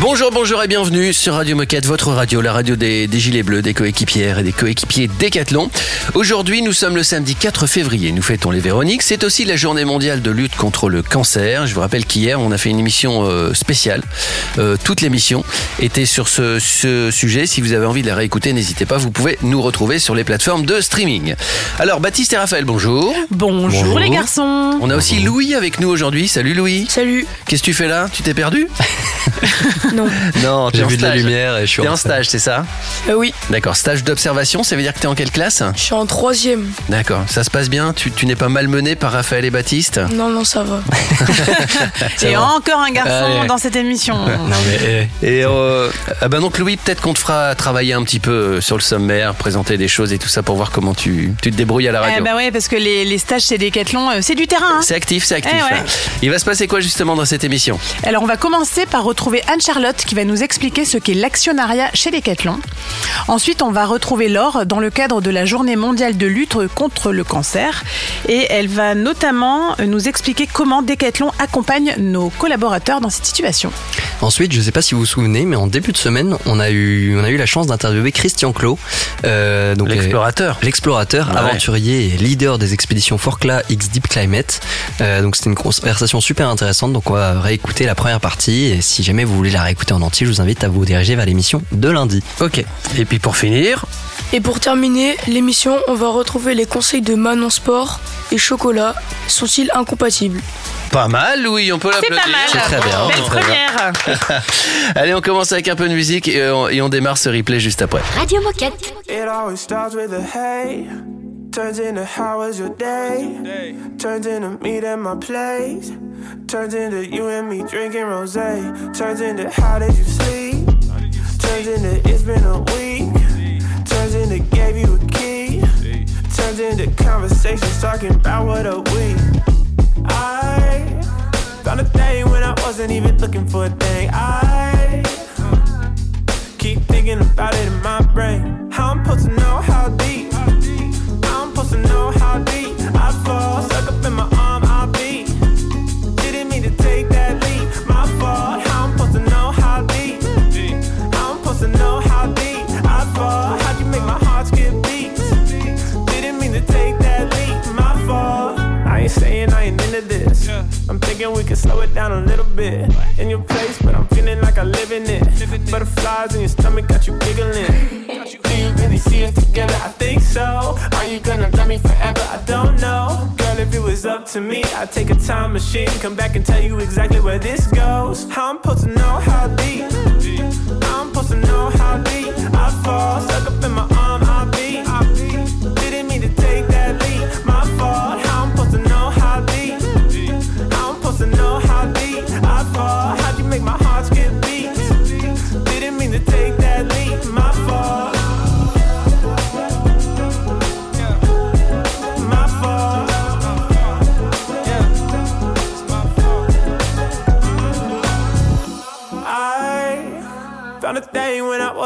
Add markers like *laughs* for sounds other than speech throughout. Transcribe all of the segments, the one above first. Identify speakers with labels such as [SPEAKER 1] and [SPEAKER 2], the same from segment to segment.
[SPEAKER 1] Bonjour, bonjour et bienvenue sur Radio Moquette, votre radio, la radio des, des Gilets Bleus, des coéquipières et des coéquipiers Décathlon. Aujourd'hui, nous sommes le samedi 4 février, nous fêtons les Véroniques. C'est aussi la journée mondiale de lutte contre le cancer. Je vous rappelle qu'hier, on a fait une émission euh, spéciale. Euh, toute l'émission était sur ce, ce sujet. Si vous avez envie de la réécouter, n'hésitez pas, vous pouvez nous retrouver sur les plateformes de streaming. Alors, Baptiste et Raphaël, bonjour.
[SPEAKER 2] Bonjour,
[SPEAKER 1] Bonjour.
[SPEAKER 2] les garçons.
[SPEAKER 1] On a aussi Louis avec nous aujourd'hui. Salut Louis.
[SPEAKER 3] Salut.
[SPEAKER 1] Qu'est-ce que tu fais là? Tu t'es perdu? *laughs*
[SPEAKER 3] Non. *laughs*
[SPEAKER 1] Non,
[SPEAKER 4] J'ai vu de la lumière et je suis
[SPEAKER 1] T'es
[SPEAKER 4] en
[SPEAKER 1] en stage, c'est ça
[SPEAKER 3] Euh, oui,
[SPEAKER 1] D'accord, stage d'observation, ça veut dire que t'es en quelle classe
[SPEAKER 3] je suis en troisième.
[SPEAKER 1] D'accord, ça se passe bien Tu, tu n'es pas malmené par Raphaël et Baptiste
[SPEAKER 3] Non, non, ça va. *laughs*
[SPEAKER 2] Et encore un garçon
[SPEAKER 1] Allez.
[SPEAKER 2] dans cette émission.
[SPEAKER 4] Mais, eh,
[SPEAKER 1] Et euh, ah bah donc Louis, peut-être qu'on te fera travailler un petit peu euh, sur le sommaire, présenter des choses et tout ça pour voir comment tu, tu te débrouilles à la radio.
[SPEAKER 2] Eh ouais, parce que les, les stages chez Decathlon, euh, c'est du terrain. hein.
[SPEAKER 1] C'est actif, c'est actif.
[SPEAKER 2] Eh ouais.
[SPEAKER 1] Il va se passer quoi justement dans cette émission?
[SPEAKER 2] Alors on va commencer par retrouver Anne-Charlotte qui va nous expliquer ce qu'est l'actionnariat chez Decathlon. Ensuite, on va retrouver Laure dans le cadre de la journée mondiale de lutte contre le cancer. Et elle va notamment nous expliquer comment Decathlon accompagne nos collaborateurs dans cette situation.
[SPEAKER 4] Ensuite, je ne sais pas si vous vous souvenez, mais en début de semaine, on a eu, on a eu la chance d'interviewer Christian Clot, euh, donc
[SPEAKER 1] L'explorateur.
[SPEAKER 4] euh, l'explorateur,
[SPEAKER 1] Ouais.
[SPEAKER 4] aventurier et leader des expéditions Forclaz X Deep Climate. Euh, donc c'était une conversation super intéressante. Donc on va réécouter la première partie. Et si jamais vous voulez la réécouter en entier, je vous invite à vous diriger vers l'émission de lundi.
[SPEAKER 1] Ok. Et puis pour finir,
[SPEAKER 3] Et pour terminer l'émission, on va retrouver les conseils de Manon Sport et Chocolat. Sont-ils incompatibles?
[SPEAKER 1] Pas mal Louis, on peut
[SPEAKER 2] C'est
[SPEAKER 1] l'applaudir.
[SPEAKER 2] pas mal.
[SPEAKER 4] C'est très bien,
[SPEAKER 2] Belle première. *laughs*
[SPEAKER 1] Allez, on commence avec un peu de musique et on, et on démarre ce replay juste après.
[SPEAKER 5] Radio Moquette.
[SPEAKER 6] It always starts with a hey. Turns into how was your day? Turns into meet at my place. Turns into you and me drinking rose. Turns into how did you sleep? Turns into it's been a week. Turns into gave you a key. Turns into conversations talking about what a week. I found a thing when I wasn't even looking for a thing. I keep thinking about it in my brain. How I'm supposed to know how deep? I'm supposed to know how deep? I fall, stuck up in my ain't saying I ain't into this. I'm thinking we could slow it down a little bit. In your place, but I'm feeling like I live in it. Butterflies in your stomach got you giggling. Do you really see us together? I think so. Are you gonna love me forever? I don't know. Girl, if it was up to me, I'd take a time machine, come back and tell you exactly where this goes. How I'm supposed to know how deep? How I'm supposed to know how deep? I fall, stuck up in my arm,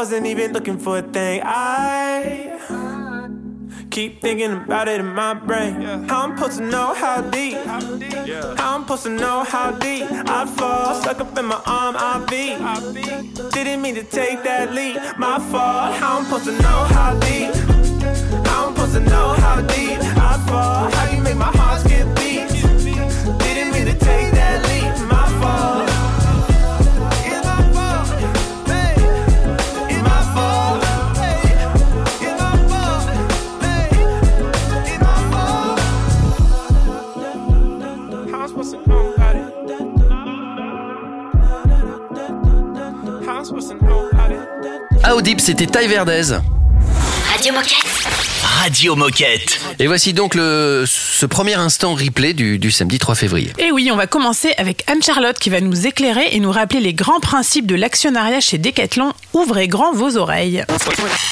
[SPEAKER 6] wasn't even looking for a thing. I keep thinking about it in my brain. How I'm supposed to know how deep? How I'm supposed to know how deep I fall? Stuck up in my arm, I beat. Didn't mean to take that leap. My fault. How I'm supposed to know how deep? How I'm supposed to know how deep I fall? How you make my heart skip
[SPEAKER 1] deep, c'était Ty Verdez.
[SPEAKER 5] Radio Moquette. Radio Moquette.
[SPEAKER 1] Et voici donc le, ce premier instant replay du, du samedi 3 février.
[SPEAKER 2] Et oui, on va commencer avec Anne-Charlotte qui va nous éclairer et nous rappeler les grands principes de l'actionnariat chez Decathlon. Ouvrez grand vos oreilles.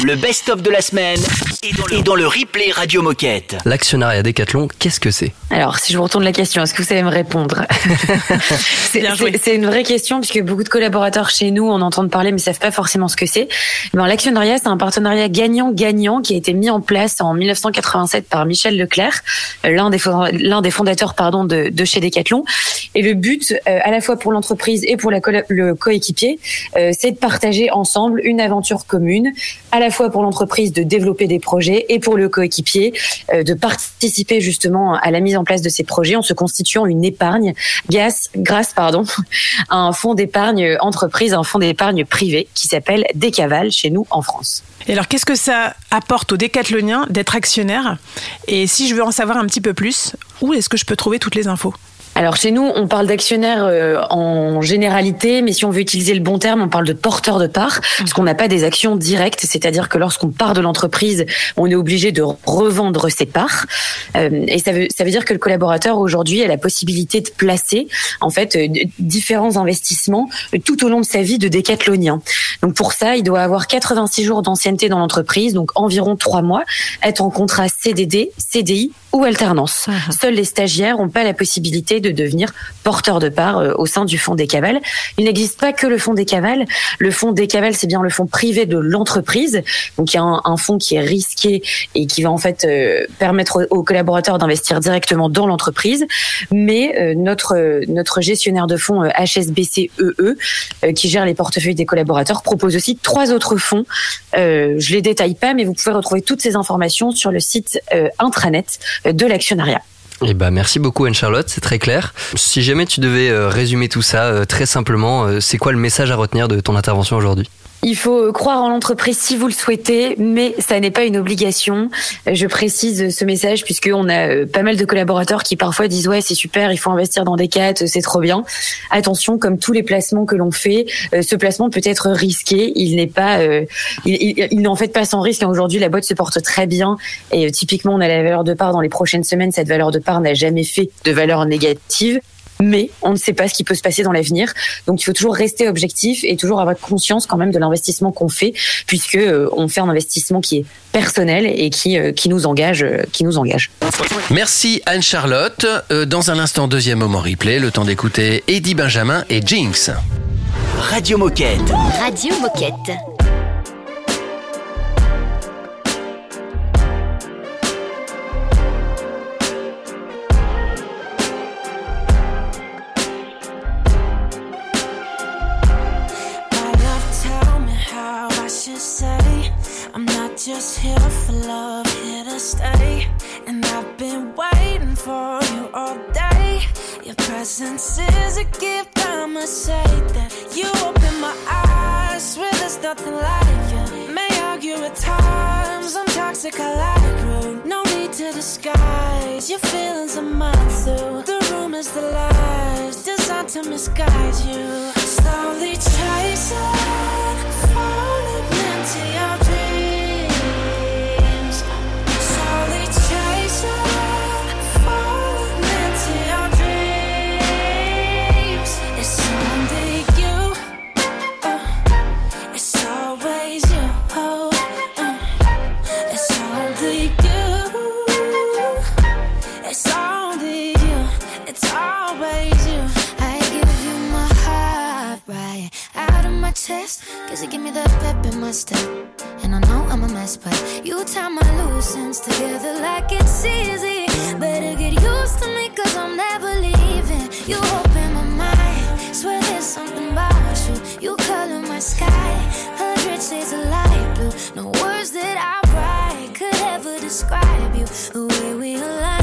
[SPEAKER 5] Le best-of de la semaine est dans, le, est dans le replay Radio Moquette.
[SPEAKER 4] L'actionnariat Decathlon, qu'est-ce que c'est?
[SPEAKER 7] Alors, si je vous retourne la question, est-ce que vous savez me répondre? *laughs* C'est
[SPEAKER 2] Bien joué.
[SPEAKER 7] c'est- c'est une vraie question puisque beaucoup de collaborateurs chez nous en entendent parler mais savent pas forcément ce que c'est. Ben, l'actionnariat, c'est un partenariat gagnant-gagnant qui a été mis en place en 1987 par Michel Leclerc, euh, l'un des, l'un des fondateurs pardon de, de chez Decathlon. Et le but, euh, à la fois pour l'entreprise et pour la le coéquipier, euh, c'est de partager ensemble une aventure commune, à la fois pour l'entreprise de développer des projets et pour le coéquipier de participer justement à la mise en place de ces projets en se constituant une épargne grâce, grâce pardon, à un fonds d'épargne entreprise, un fonds d'épargne privé qui s'appelle Décaval chez nous en France.
[SPEAKER 2] Et alors, qu'est-ce que ça apporte aux décathloniens d'être actionnaire. Et si je veux en savoir un petit peu plus, où est-ce que je peux trouver toutes les infos?
[SPEAKER 7] Alors chez nous, on parle d'actionnaires euh, en généralité, mais si on veut utiliser le bon terme, on parle de porteurs de parts, parce qu'on n'a pas des actions directes, c'est-à-dire que lorsqu'on part de l'entreprise, on est obligé de revendre ses parts, Euh, et ça veut ça veut dire que le collaborateur aujourd'hui a la possibilité de placer en fait euh, différents investissements euh, tout au long de sa vie de décathlonien. Donc pour ça, il doit avoir 86 jours d'ancienneté dans l'entreprise, donc environ trois mois, être en contrat CDD, CDI ou alternance. Seuls les stagiaires n'ont pas la possibilité de devenir porteurs de parts euh, au sein du fonds des cavales. Il n'existe pas que le fonds des cavales. Le fonds des cavales, c'est bien le fonds privé de l'entreprise. Donc il y a un, fonds qui est risqué et qui va en fait euh, permettre aux, collaborateurs d'investir directement dans l'entreprise. Mais euh, notre notre gestionnaire de fonds euh, HSBC EE, euh, qui gère les portefeuilles des collaborateurs, propose aussi trois autres fonds. Je les détaille pas, mais vous pouvez retrouver toutes ces informations sur le site intranet de l'actionnariat.
[SPEAKER 4] Eh ben, merci beaucoup Anne-Charlotte, c'est très clair. Si jamais tu devais euh, résumer tout ça euh, très simplement, euh, c'est quoi le message à retenir de ton intervention aujourd'hui?
[SPEAKER 7] Il faut croire en l'entreprise si vous le souhaitez, mais ça n'est pas une obligation. Je précise ce message puisqu'on a euh, pas mal de collaborateurs qui parfois disent ouais c'est super, il faut investir dans des CAT, c'est trop bien. Attention, comme tous les placements que l'on fait, euh, ce placement peut être risqué. Il n'est pas, euh, il, il, il n'est en fait pas sans risque. Aujourd'hui, la boîte se porte très bien et typiquement on a la valeur de part dans les prochaines semaines. Cette valeur de part n'a jamais fait de valeur négative. Mais on ne sait pas ce qui peut se passer dans l'avenir. Donc il faut toujours rester objectif et toujours avoir conscience quand même de l'investissement qu'on fait, puisque euh, on fait un investissement qui est personnel et qui, euh, qui nous engage, euh, qui nous engage.
[SPEAKER 1] Merci Anne-Charlotte. Euh, dans un instant, deuxième moment replay, le temps d'écouter Eddie Benjamin et Jinx.
[SPEAKER 5] Radio Moquette.
[SPEAKER 8] Radio Moquette.
[SPEAKER 9] Presence is a gift, I must say that you open my eyes. Swear there's nothing like you. May argue at times, I'm toxic, I like rude. No need to disguise your feelings are mine too. The rumors, the lies, designed to misguide you. Slowly chasing, falling into your dreams. My chest. Cause you give me the pep in my step. And I know I'm a mess, but you tie my loose ends together like it's easy. Better get used to me, cause I'm never leaving. You open my mind, swear there's something about you. You color my sky, hundred shades of light blue. No words that I write could ever describe you. The way we align,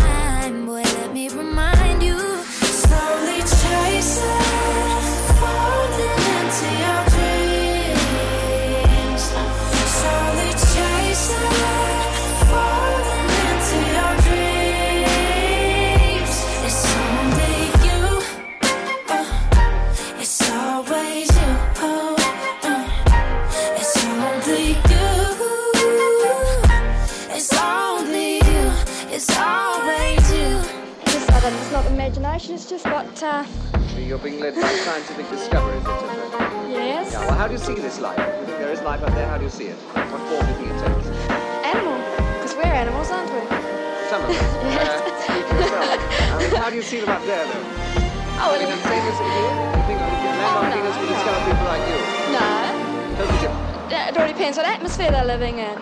[SPEAKER 10] Depends what atmosphere they're living in.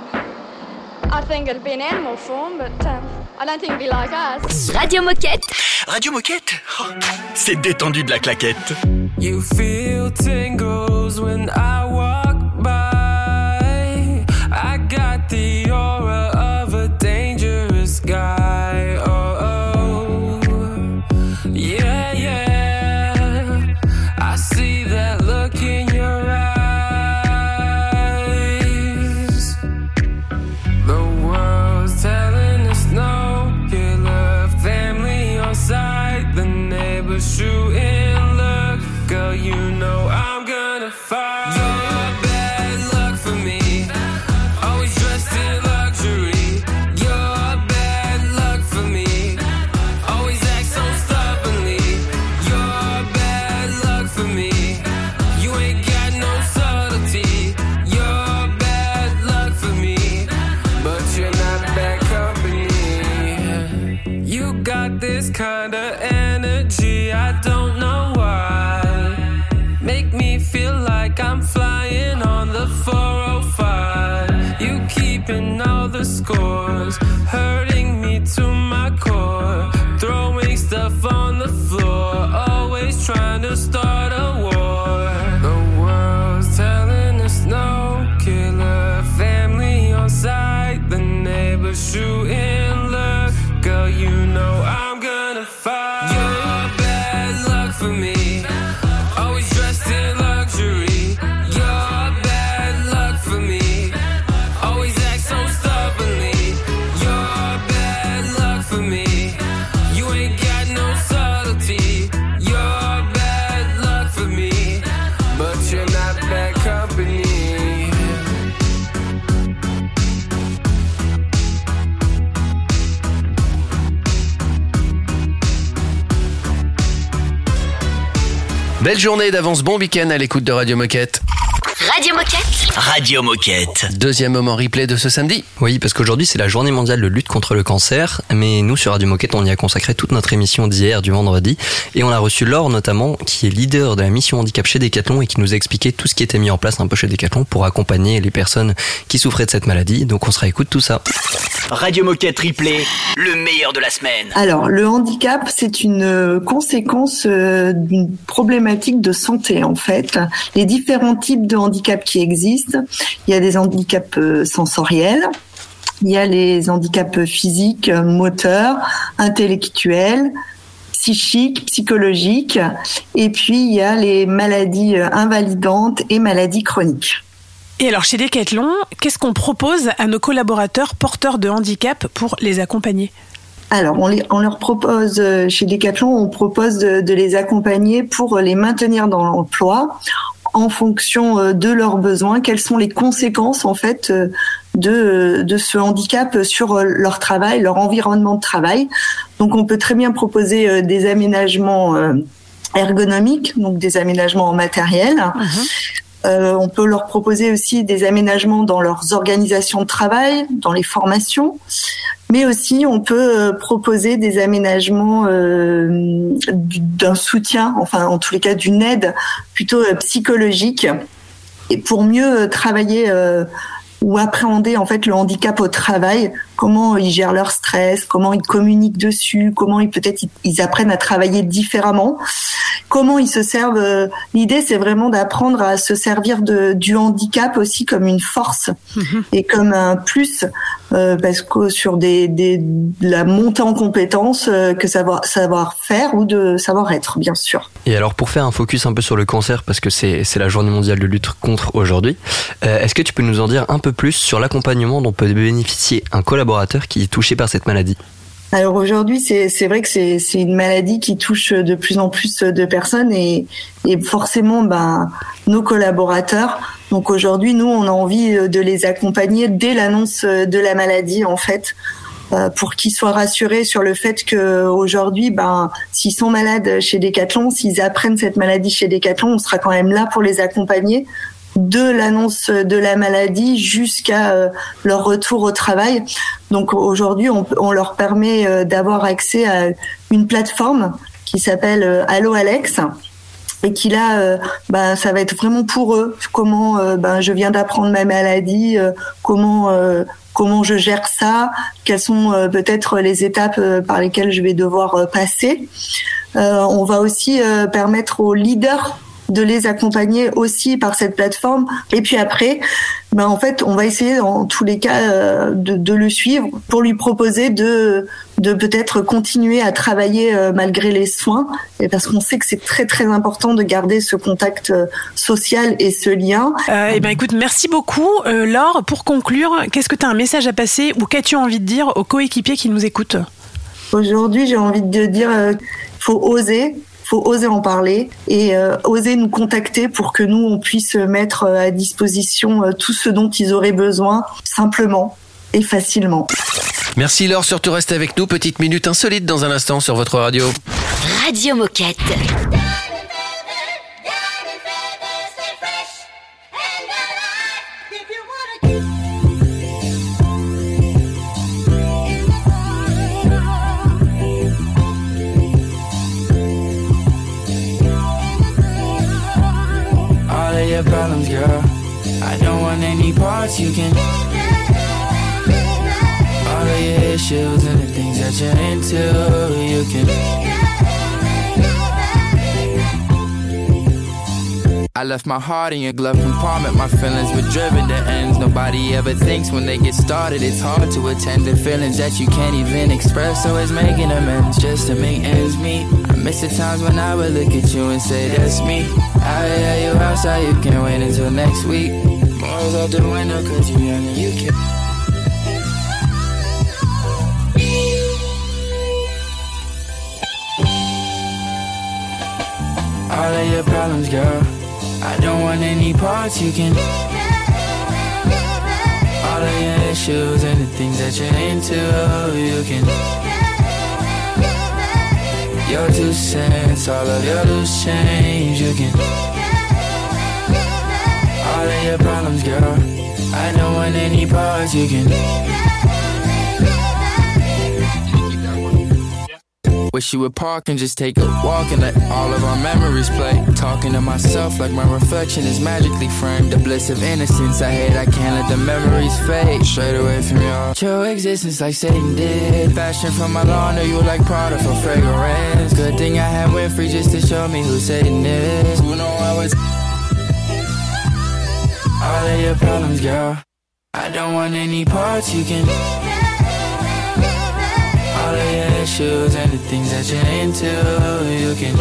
[SPEAKER 10] I think it'd be an animal form, but um, I don't think it'd be like us.
[SPEAKER 8] Radio Moquette.
[SPEAKER 5] Radio Moquette? Oh, C'est détendu de la claquette.
[SPEAKER 11] You feel tingles when I walk this kind of energy, I don't know
[SPEAKER 1] Belle journée d'avance, bon week-end à l'écoute de Radio Moquette.
[SPEAKER 8] Radio Moquette.
[SPEAKER 5] Radio Moquette.
[SPEAKER 1] Deuxième moment replay de ce samedi.
[SPEAKER 4] Oui, parce qu'aujourd'hui c'est la journée mondiale de lutte contre le cancer, mais nous sur Radio Moquette on y a consacré toute notre émission d'hier, du vendredi, et on a reçu Laure notamment, qui est leader de la mission handicap chez Decathlon et qui nous a expliqué tout ce qui était mis en place un peu chez Decathlon pour accompagner les personnes qui souffraient de cette maladie. Donc on se réécoute tout ça.
[SPEAKER 5] Radio Moquette Replay, le meilleur de la semaine.
[SPEAKER 12] Alors, le handicap, c'est une euh, conséquence euh, d'une problématique de santé, en fait. Les différents types de handicap qui existent, il y a des handicaps euh, sensoriels, il y a les handicaps physiques, moteurs, intellectuels, psychiques, psychologiques, et puis il y a les maladies invalidantes et maladies chroniques.
[SPEAKER 2] Et alors chez Decathlon, qu'est-ce qu'on propose à nos collaborateurs porteurs de handicap pour les accompagner?
[SPEAKER 12] Alors, on, les- on leur propose, euh, chez Decathlon, on propose de, de les accompagner pour les maintenir dans l'emploi en fonction euh, de leurs besoins. Quelles sont les conséquences, en fait, euh, de, de ce handicap sur euh, leur travail, leur environnement de travail. Donc, on peut très bien proposer euh, des aménagements euh, ergonomiques, donc des aménagements en matériel. Euh, on peut leur proposer aussi des aménagements dans leurs organisations de travail, dans les formations, mais aussi on peut euh, proposer des aménagements euh, du- d'un soutien, enfin en tous les cas d'une aide plutôt euh, psychologique, et pour mieux travailler ou appréhender en fait le handicap au travail, comment ils gèrent leur stress, comment ils communiquent dessus, comment ils peut-être ils- apprennent à travailler différemment, comment ils se servent. euh, L'idée c'est vraiment d'apprendre à se servir de, du handicap aussi comme une force et comme un plus euh, parce que sur des, des de la montée en compétences euh, que savoir savoir faire ou de savoir être bien sûr.
[SPEAKER 4] Et alors pour faire un focus un peu sur le cancer, parce que c'est c'est la journée mondiale de lutte contre aujourd'hui, euh, est-ce que tu peux nous en dire un peu plus sur l'accompagnement dont peut bénéficier un collaborateur qui est touché par cette maladie
[SPEAKER 12] Alors aujourd'hui, c'est vrai que c'est une maladie qui touche de plus en plus de personnes et, forcément ben, nos collaborateurs. Donc aujourd'hui, nous, on a envie de les accompagner dès l'annonce de la maladie, en fait, euh, pour qu'ils soient rassurés sur le fait que aujourd'hui, ben, s'ils sont malades chez Decathlon, s'ils apprennent cette maladie chez Decathlon, on sera quand même là pour les accompagner de l'annonce de la maladie jusqu'à euh, leur retour au travail. Donc aujourd'hui, on, leur permet euh, d'avoir accès à une plateforme qui s'appelle euh, Allo Alex et qui là, euh, bah, ça va être vraiment pour eux. Comment euh, ben, je viens d'apprendre ma maladie, comment comment je gère ça, quelles sont peut-être les étapes par lesquelles je vais devoir passer. On va aussi permettre aux leaders de les accompagner aussi par cette plateforme. Et puis après, ben en fait, on va essayer en tous les cas euh, de, de le suivre pour lui proposer de de peut-être continuer à travailler euh, malgré les soins, et parce qu'on sait que c'est très très important de garder ce contact euh, social et ce lien.
[SPEAKER 2] Euh, eh ben écoute, merci beaucoup. Euh, Laure, pour conclure, qu'est-ce que tu as un message à passer ou qu'as-tu envie de dire aux coéquipiers qui nous écoutent?
[SPEAKER 12] Aujourd'hui, j'ai envie de dire, euh, faut oser, faut oser en parler et euh, oser nous contacter pour que nous on puisse mettre euh, à disposition euh, tout ce dont ils auraient besoin simplement et facilement.
[SPEAKER 1] Merci Laure, surtout restez avec nous. Petite minute insolite dans un instant sur votre radio.
[SPEAKER 8] Radio Moquette.
[SPEAKER 13] Any parts you can. All of your issues and the things that you're into, you can. I left my heart in your glove compartment. My feelings were driven to ends. Nobody ever thinks when they get started. It's hard to attend to feelings that you can't even express. So it's making amends just to make ends meet. I miss the times when I would look at you and say, That's me. I hear you outside, you can't wait until next week. Morals out the window, cause you're young and you can. All of your problems, girl. I don't want any parts you can. All of your issues and the things that you're into, you can. Your two cents, all of your loose change, you can. All of your problems, girl. I don't want any parts you can. Wish you would park and just take a walk and let all of our memories play. Talking to myself like my reflection is magically framed. The bliss of innocence I hate, I can't let the memories fade. Straight away from. Your existence like Satan did. Fashion from my lawn, you like Prada for fragrance. Good thing I had Winfrey just to show me who Satan is. Who know I was. All of your problems, girl. I don't want any parts you can. All of your issues and the things that you're into, you can.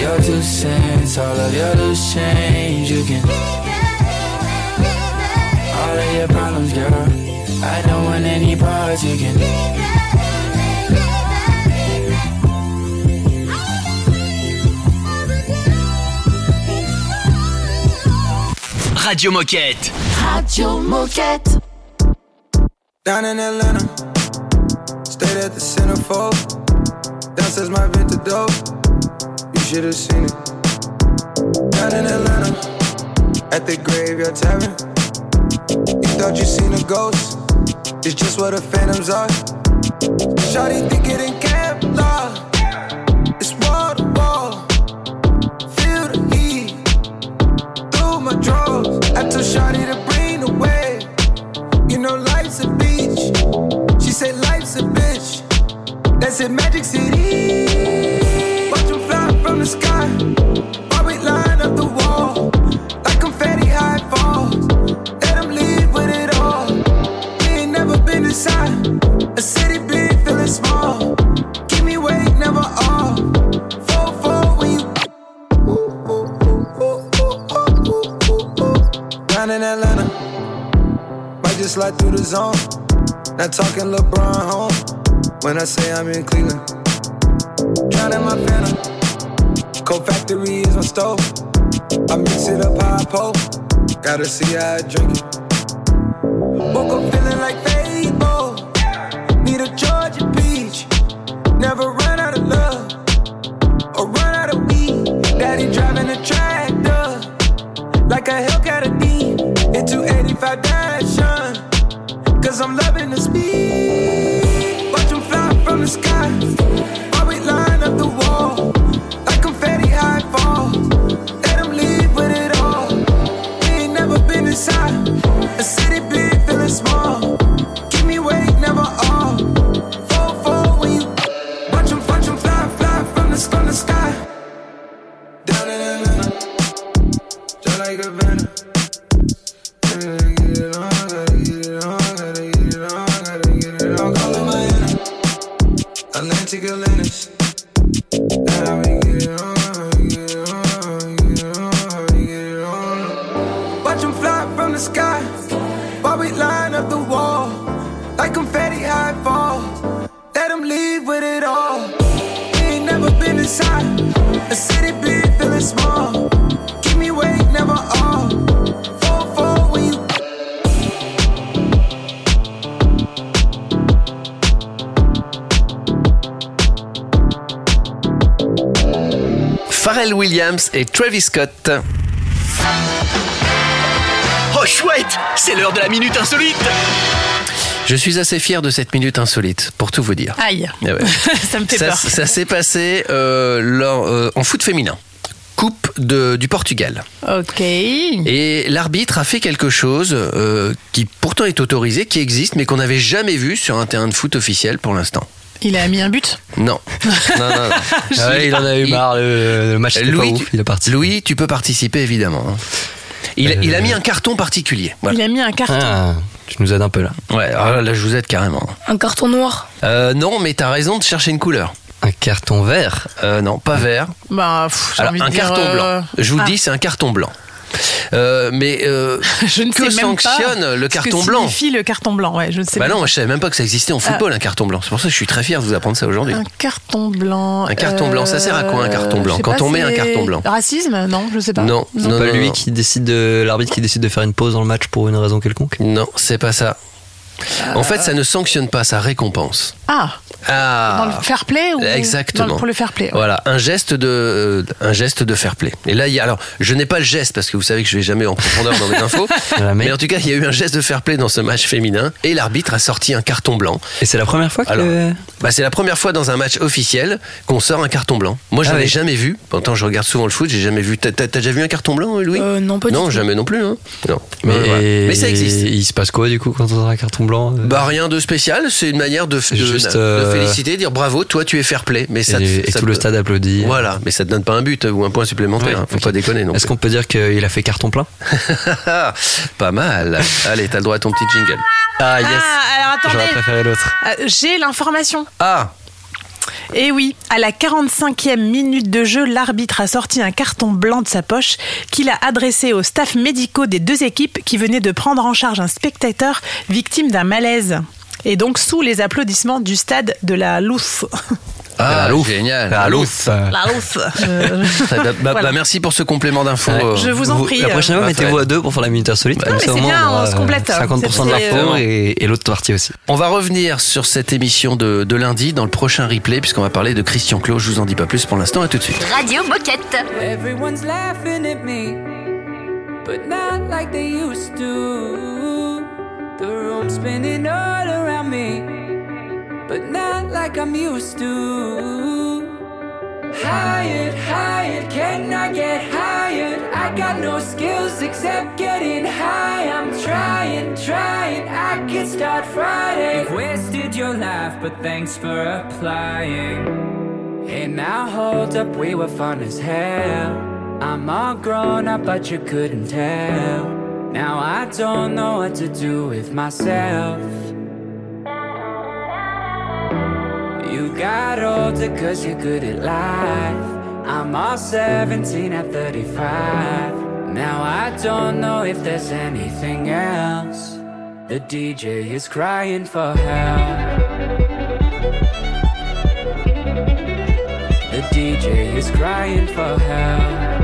[SPEAKER 13] Your two cents, all of your loose change, you can. All of your problems, girl. I don't want any parts, you can.
[SPEAKER 5] Radio Moquette.
[SPEAKER 8] Radio Moquette.
[SPEAKER 14] Down in Atlanta, stayed at the centerfold. Downstairs my vintage dope, you should have seen it. Down in Atlanta, at the graveyard tavern. You thought you seen a ghost, it's just what the phantoms are. Shawty think it in Kevlar, Shawty to bring the wave. You know life's a beach. She said life's a bitch. That's in Magic City. Watch them fly from the sky. Slide through the zone. Not talking LeBron home. When I say I'm in Cleveland. Drowning my phantom. Cold factory is my stove. I mix it up how pole. Gotta see how I drink it. Woke up feeling like
[SPEAKER 1] Williams et Travis Scott.
[SPEAKER 5] Oh chouette, c'est l'heure de la minute insolite.
[SPEAKER 1] Je suis assez fier de cette minute insolite, pour tout vous dire.
[SPEAKER 2] Aïe.
[SPEAKER 1] Eh ouais. *laughs*
[SPEAKER 2] Ça me fait
[SPEAKER 1] ça
[SPEAKER 2] peur.
[SPEAKER 1] ça s'est passé euh, lors- euh, en foot féminin. Coupe de- du Portugal.
[SPEAKER 2] Ok.
[SPEAKER 1] Et l'arbitre a fait quelque chose euh, qui pourtant est autorisé, qui existe, mais qu'on n'avait jamais vu sur un terrain de foot officiel pour l'instant.
[SPEAKER 2] Il a mis un but
[SPEAKER 1] Non. non, non, non. *laughs*
[SPEAKER 4] Ah ouais, il en a eu marre, le, le match était pas
[SPEAKER 1] Louis,
[SPEAKER 4] ouf, il.
[SPEAKER 1] Louis, tu peux participer évidemment. hein. Il, il a mis un carton particulier. Voilà.
[SPEAKER 2] Il a mis un carton.
[SPEAKER 4] Ah, tu nous aides un peu là.
[SPEAKER 1] Ouais, alors là, là, je vous aide carrément.
[SPEAKER 3] Un carton noir.
[SPEAKER 1] Euh, non, mais t'as raison de chercher une couleur.
[SPEAKER 4] Un carton vert
[SPEAKER 1] Euh, non, pas vert.
[SPEAKER 2] Bah, pff, j'ai
[SPEAKER 1] Alors,
[SPEAKER 2] envie de
[SPEAKER 1] un
[SPEAKER 2] dire,
[SPEAKER 1] carton
[SPEAKER 2] euh,
[SPEAKER 1] blanc. Je vous
[SPEAKER 2] ah.
[SPEAKER 1] dis, c'est un carton blanc. Euh, mais euh, *laughs*
[SPEAKER 2] Je ne
[SPEAKER 1] que
[SPEAKER 2] sais même pas
[SPEAKER 1] sanctionne le
[SPEAKER 2] ce
[SPEAKER 1] carton
[SPEAKER 2] que
[SPEAKER 1] blanc
[SPEAKER 2] signifie le carton blanc, ouais, je ne sais
[SPEAKER 1] Bah
[SPEAKER 2] pas.
[SPEAKER 1] non, moi, je savais même pas que ça existait en football, un carton blanc. C'est pour ça que je suis très fier de vous apprendre ça aujourd'hui.
[SPEAKER 2] Un carton blanc.
[SPEAKER 1] Un carton blanc, ça sert à quoi, un carton blanc Quand
[SPEAKER 2] pas,
[SPEAKER 1] on met un carton blanc
[SPEAKER 2] Racisme Non, je sais pas.
[SPEAKER 1] Non,
[SPEAKER 4] C'est
[SPEAKER 1] non,
[SPEAKER 4] pas
[SPEAKER 1] non,
[SPEAKER 4] lui
[SPEAKER 1] non.
[SPEAKER 4] qui décide de l'arbitre qui décide de faire une pause dans le match pour une raison quelconque?
[SPEAKER 1] Non, c'est pas ça. En fait, ça ne sanctionne pas, ça récompense.
[SPEAKER 2] Ah,
[SPEAKER 1] Ah
[SPEAKER 2] dans le fair play ou
[SPEAKER 1] Exactement.
[SPEAKER 2] dans le- pour le fair play ouais.
[SPEAKER 1] Voilà, un geste de euh, un geste de fair play. Et là, il y a alors, je n'ai pas le geste parce que vous savez que je vais jamais en profondeur dans mes *laughs* infos.
[SPEAKER 4] Jamais.
[SPEAKER 1] mais en tout cas, il y a eu un geste de fair play dans ce match féminin et l'arbitre a sorti un carton blanc.
[SPEAKER 4] Et c'est la première fois que.
[SPEAKER 1] Alors, bah, c'est la première fois dans un match officiel qu'on sort un carton blanc. Moi,
[SPEAKER 4] Ah
[SPEAKER 1] ai
[SPEAKER 4] oui.
[SPEAKER 1] jamais vu. Pourtant, je regarde souvent le foot, j'ai jamais vu. T'as déjà vu un carton blanc, Louis?
[SPEAKER 3] Euh, non, pas du
[SPEAKER 1] Non,
[SPEAKER 3] tout.
[SPEAKER 1] jamais non plus. Hein. Non.
[SPEAKER 4] mais,
[SPEAKER 1] Ouais, voilà. mais ça existe.
[SPEAKER 4] Il se passe quoi du coup quand on a un carton blanc euh?
[SPEAKER 1] Bah rien de spécial, c'est une manière de, de,
[SPEAKER 4] Juste,
[SPEAKER 1] de
[SPEAKER 4] euh,
[SPEAKER 1] féliciter, dire bravo, toi tu es fair play. Mais ça,
[SPEAKER 4] Et, et
[SPEAKER 1] ça
[SPEAKER 4] tout le
[SPEAKER 1] te-
[SPEAKER 4] stade applaudit.
[SPEAKER 1] Voilà, mais ça te donne pas un but ou un point supplémentaire.
[SPEAKER 4] Ouais,
[SPEAKER 1] hein, Faut pas déconner non
[SPEAKER 4] Est-ce qu'on peut dire qu'il a fait carton plein? *laughs*
[SPEAKER 1] Pas mal. Allez, t'as le droit à ton petit jingle.
[SPEAKER 4] Ah yes
[SPEAKER 2] Ah, alors
[SPEAKER 4] J'aurais
[SPEAKER 2] attendez.
[SPEAKER 4] préféré l'autre.
[SPEAKER 2] Euh, J'ai l'information.
[SPEAKER 1] Ah,
[SPEAKER 2] Et oui, à la 45e minute de jeu, l'arbitre a sorti un carton blanc de sa poche qu'il a adressé aux staffs médicaux des deux équipes qui venaient de prendre en charge un spectateur victime d'un malaise. Et donc sous les applaudissements du stade de la Lousse. *laughs*
[SPEAKER 1] ah,
[SPEAKER 4] La Louf.
[SPEAKER 1] génial.
[SPEAKER 4] La Louf.
[SPEAKER 2] La. Euh, *laughs* *laughs*
[SPEAKER 1] bien. Bah,
[SPEAKER 2] Voilà.
[SPEAKER 1] bah, merci pour ce complément d'info.
[SPEAKER 4] Ouais.
[SPEAKER 1] euh,
[SPEAKER 2] Je vous en prie.
[SPEAKER 4] La prochaine fois,
[SPEAKER 1] euh,
[SPEAKER 4] mettez-vous à deux pour faire la minute insolite. Au
[SPEAKER 2] c'est
[SPEAKER 4] moins,
[SPEAKER 2] bien, on se complète.
[SPEAKER 4] euh, 50% de l'info et, et l'autre partie aussi.
[SPEAKER 1] On va revenir sur cette émission de, de lundi dans le prochain replay puisqu'on va parler de Christian Clot. Je vous en dis pas plus pour l'instant. À tout de suite.
[SPEAKER 9] Radio Moquette.
[SPEAKER 15] Everyone's laughing at me, but not like they used to. The room's spinning all around me, but not like I'm used to. Hired, hired, can I get hired? I got no skills except getting high. I'm trying, trying, I could start Friday. You've wasted your life, but thanks for applying. Hey, now hold up, we were fun as hell. I'm all grown up, but you couldn't tell. Now I don't know what to do with myself. You got older cause you're good at life. I'm all 17 at 35. Now I don't know if there's anything else. The DJ is crying for help. The DJ is crying for help.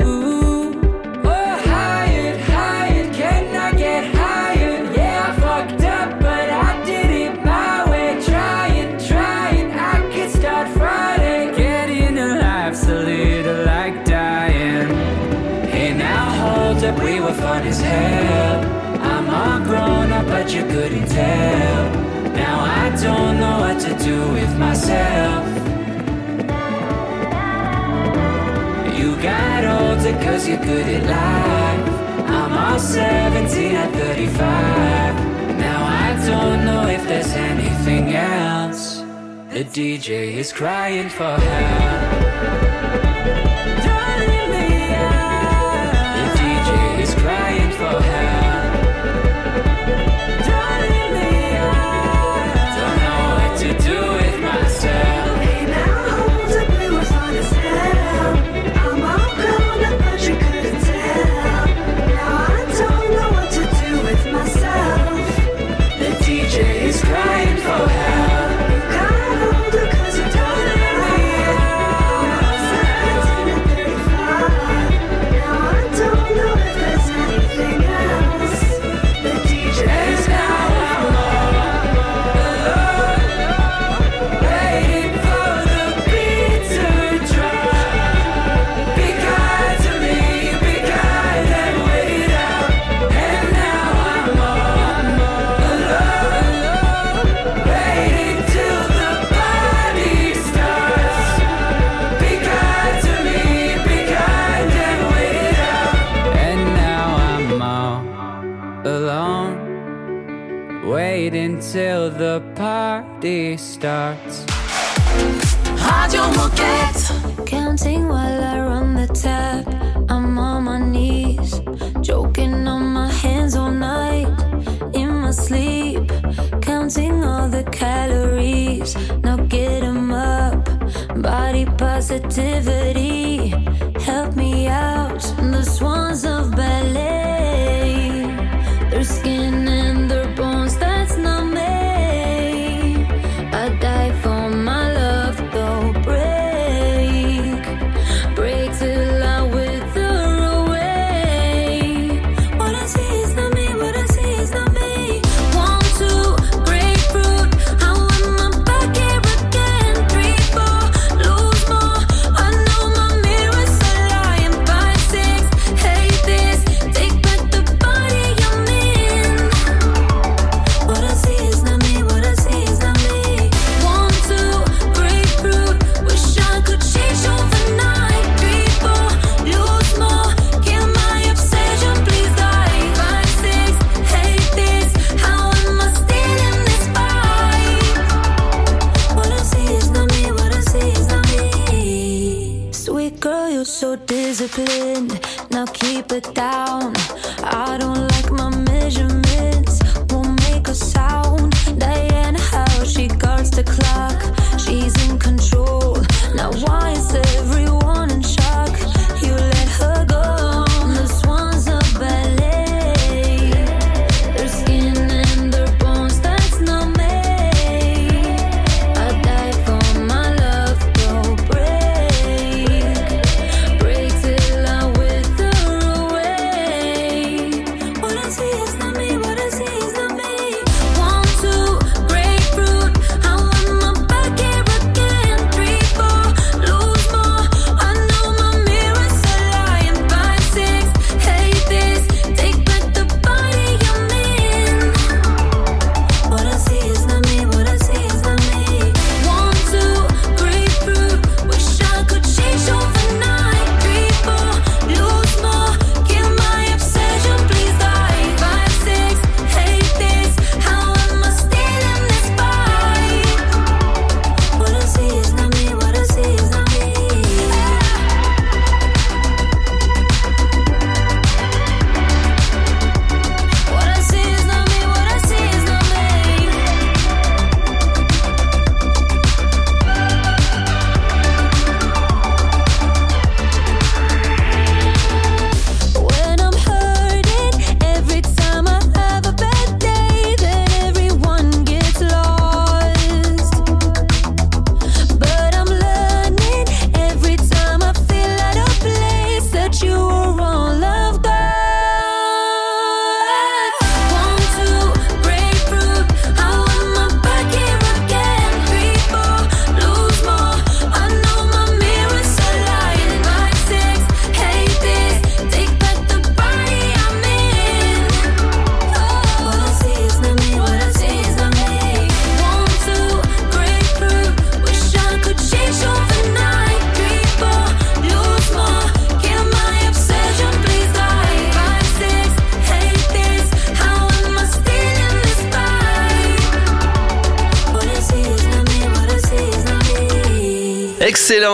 [SPEAKER 9] yourself. You got older cause you're good at life. I'm all 17 at 35. Now I don't know if there's anything else. The DJ is crying for help.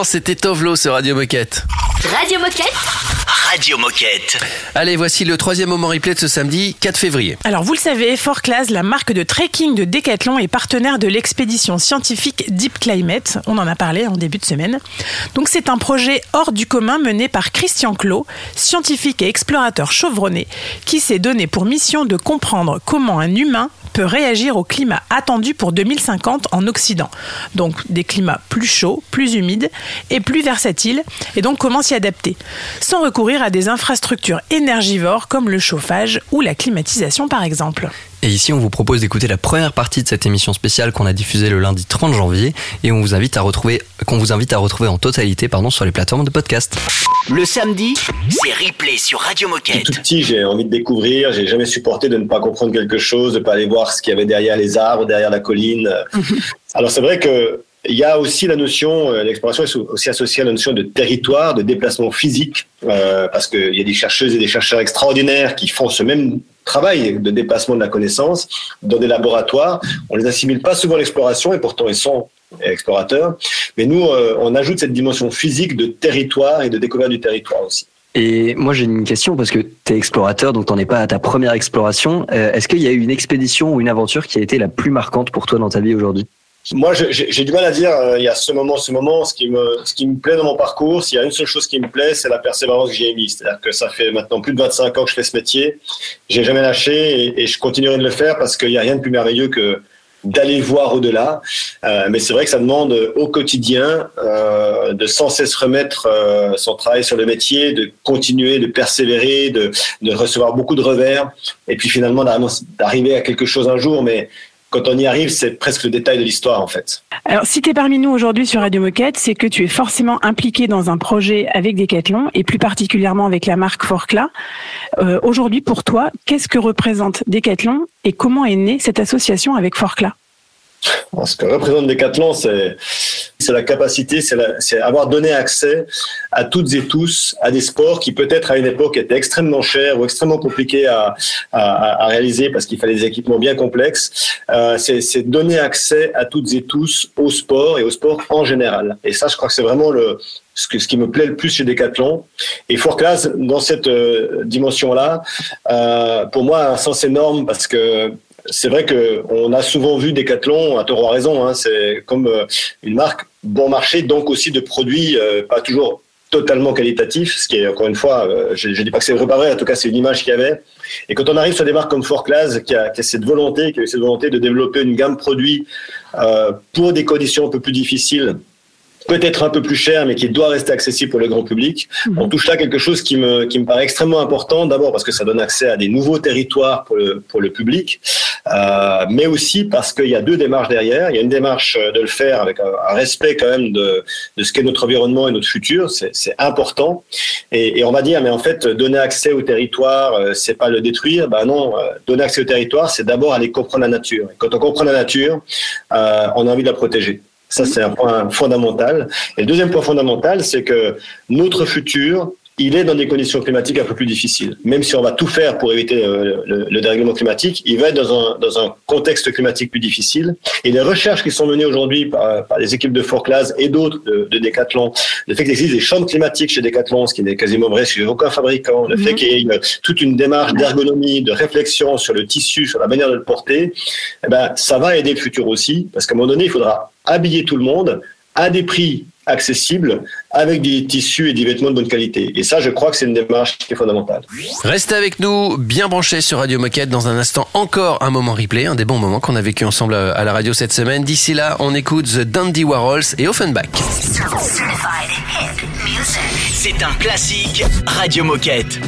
[SPEAKER 1] C'était Tovlo sur Radio Moquette.
[SPEAKER 16] Radio Moquette
[SPEAKER 5] Radio Moquette.
[SPEAKER 1] Allez, voici le troisième moment replay de ce samedi 4 février.
[SPEAKER 2] Alors vous le savez, Fort Class, la marque de trekking de Decathlon, est partenaire de l'expédition scientifique Deep Climate. On en a parlé en début de semaine. Donc c'est un projet hors du commun mené par Christian Clot, scientifique et explorateur chevronné, qui s'est donné pour mission de comprendre comment un humain peut réagir au climat attendu pour 2050 en Occident. Donc des climats plus chauds, plus humides et plus versatiles, et donc comment s'y adapter, sans recourir à des infrastructures énergivores comme le chauffage ou la climatisation par exemple.
[SPEAKER 4] Et ici, on vous propose d'écouter la première partie de cette émission spéciale qu'on a diffusée le lundi 30 janvier et on vous invite à retrouver, qu'on vous invite à retrouver en totalité pardon, sur les plateformes de podcast.
[SPEAKER 5] Le samedi, c'est replay sur Radio Moquette.
[SPEAKER 17] Tout petit, j'ai envie de découvrir. J'ai jamais supporté de ne pas comprendre quelque chose, de pas aller voir ce qu'il y avait derrière les arbres, derrière la colline. *laughs* Alors c'est vrai que il y a aussi la notion, euh, l'exploration est aussi associée à la notion de territoire, de déplacement physique, euh, parce qu'il y a des chercheuses et des chercheurs extraordinaires qui font ce même travail de déplacement de la connaissance dans des laboratoires. On les assimile pas souvent à l'exploration et pourtant ils sont explorateurs. Mais nous, euh, on ajoute cette dimension physique de territoire et de découverte du territoire aussi.
[SPEAKER 18] Et moi j'ai une question parce que tu es explorateur, donc t'en es pas à ta première exploration. Est-ce qu'il y a eu une expédition ou une aventure qui a été la plus marquante pour toi dans ta vie aujourd'hui?
[SPEAKER 17] Moi, j'ai du mal à dire, euh, il y a ce moment, ce moment, ce qui, me, ce qui me plaît dans mon parcours, s'il y a une seule chose qui me plaît, c'est la persévérance que j'ai émise. C'est-à-dire que ça fait maintenant plus de 25 ans que je fais ce métier. J'ai jamais lâché et, et je continuerai de le faire parce qu'il n'y a rien de plus merveilleux que d'aller voir au-delà. Euh, mais c'est vrai que ça demande au quotidien euh, de sans cesse remettre euh, son travail sur le métier, de continuer, de persévérer, de, de recevoir beaucoup de revers et puis finalement d'arriver à quelque chose un jour. Mais quand on y arrive, c'est presque le détail de l'histoire en fait.
[SPEAKER 2] Alors, si tu es parmi nous aujourd'hui sur Radio Moquette, c'est que tu es forcément impliqué dans un projet avec Decathlon et plus particulièrement avec la marque Forcla. Euh, aujourd'hui, pour toi, qu'est-ce que représente Decathlon et comment est née cette association avec Forcla?
[SPEAKER 17] Ce que représente Decathlon, c'est la capacité, c'est avoir donné accès à toutes et tous à des sports qui peut-être à une époque étaient extrêmement chers ou extrêmement compliqués à, réaliser parce qu'il fallait des équipements bien complexes. Euh, c'est donner accès à toutes et tous au sport et au sport en général. Et ça, je crois que c'est vraiment le ce, qui me plaît le plus chez Decathlon. Et Fort Class, dans cette euh, dimension-là, euh, pour moi, a un sens énorme parce que c'est vrai que on a souvent vu Decathlon, à tort raison, hein, c'est comme euh, une marque bon marché, donc aussi de produits euh, pas toujours totalement qualitatifs, ce qui est encore une fois, euh, je, je dis pas que c'est vrai, en tout cas c'est une image qu'il y avait. Et quand on arrive sur des marques comme Fort Class, qui a, qui a cette volonté, qui a cette volonté de développer une gamme produit euh, pour des conditions un peu plus difficiles, peut-être un peu plus cher, mais qui doit rester accessible pour le grand public. On touche là quelque chose qui me, qui me paraît extrêmement important, d'abord parce que ça donne accès à des nouveaux territoires pour le, pour le public, euh, mais aussi parce qu'il y a deux démarches derrière. Il y a une démarche euh, de le faire avec un, un respect quand même de, de ce qu'est notre environnement et notre futur, c'est c'est important. Et, et on va dire, mais en fait, donner accès au territoire, euh, c'est pas le détruire. Ben non, euh, donner accès au territoire, c'est d'abord aller comprendre la nature. Et quand on comprend la nature, euh, on a envie de la protéger. Ça, c'est un point fondamental. Et le deuxième point fondamental, c'est que notre futur, il est dans des conditions climatiques un peu plus difficiles. Même si on va tout faire pour éviter euh, le, le dérèglement climatique, il va être dans un, dans un contexte climatique plus difficile. Et les recherches qui sont menées aujourd'hui par, par les équipes de Fort Class et d'autres de, de Decathlon, le fait qu'il existe des chambres climatiques chez Decathlon, ce qui n'est quasiment vrai chez aucun fabricant, le fait qu'il y ait une- toute une démarche d'ergonomie, de réflexion sur le tissu, sur la manière de le porter, eh ben, ça va aider le futur aussi, parce qu'à un moment donné, il faudra habiller tout le monde à des prix accessibles avec des tissus et des vêtements de bonne qualité. Et ça, je crois que c'est une démarche qui est fondamentale.
[SPEAKER 1] Restez avec nous, bien branchés sur Radio Moquette. Dans un instant, encore un moment replay, un des bons moments qu'on a vécu ensemble à la radio cette semaine. D'ici là, on écoute The Dandy Warhols et Offenbach.
[SPEAKER 5] C'est un classique Radio Moquette.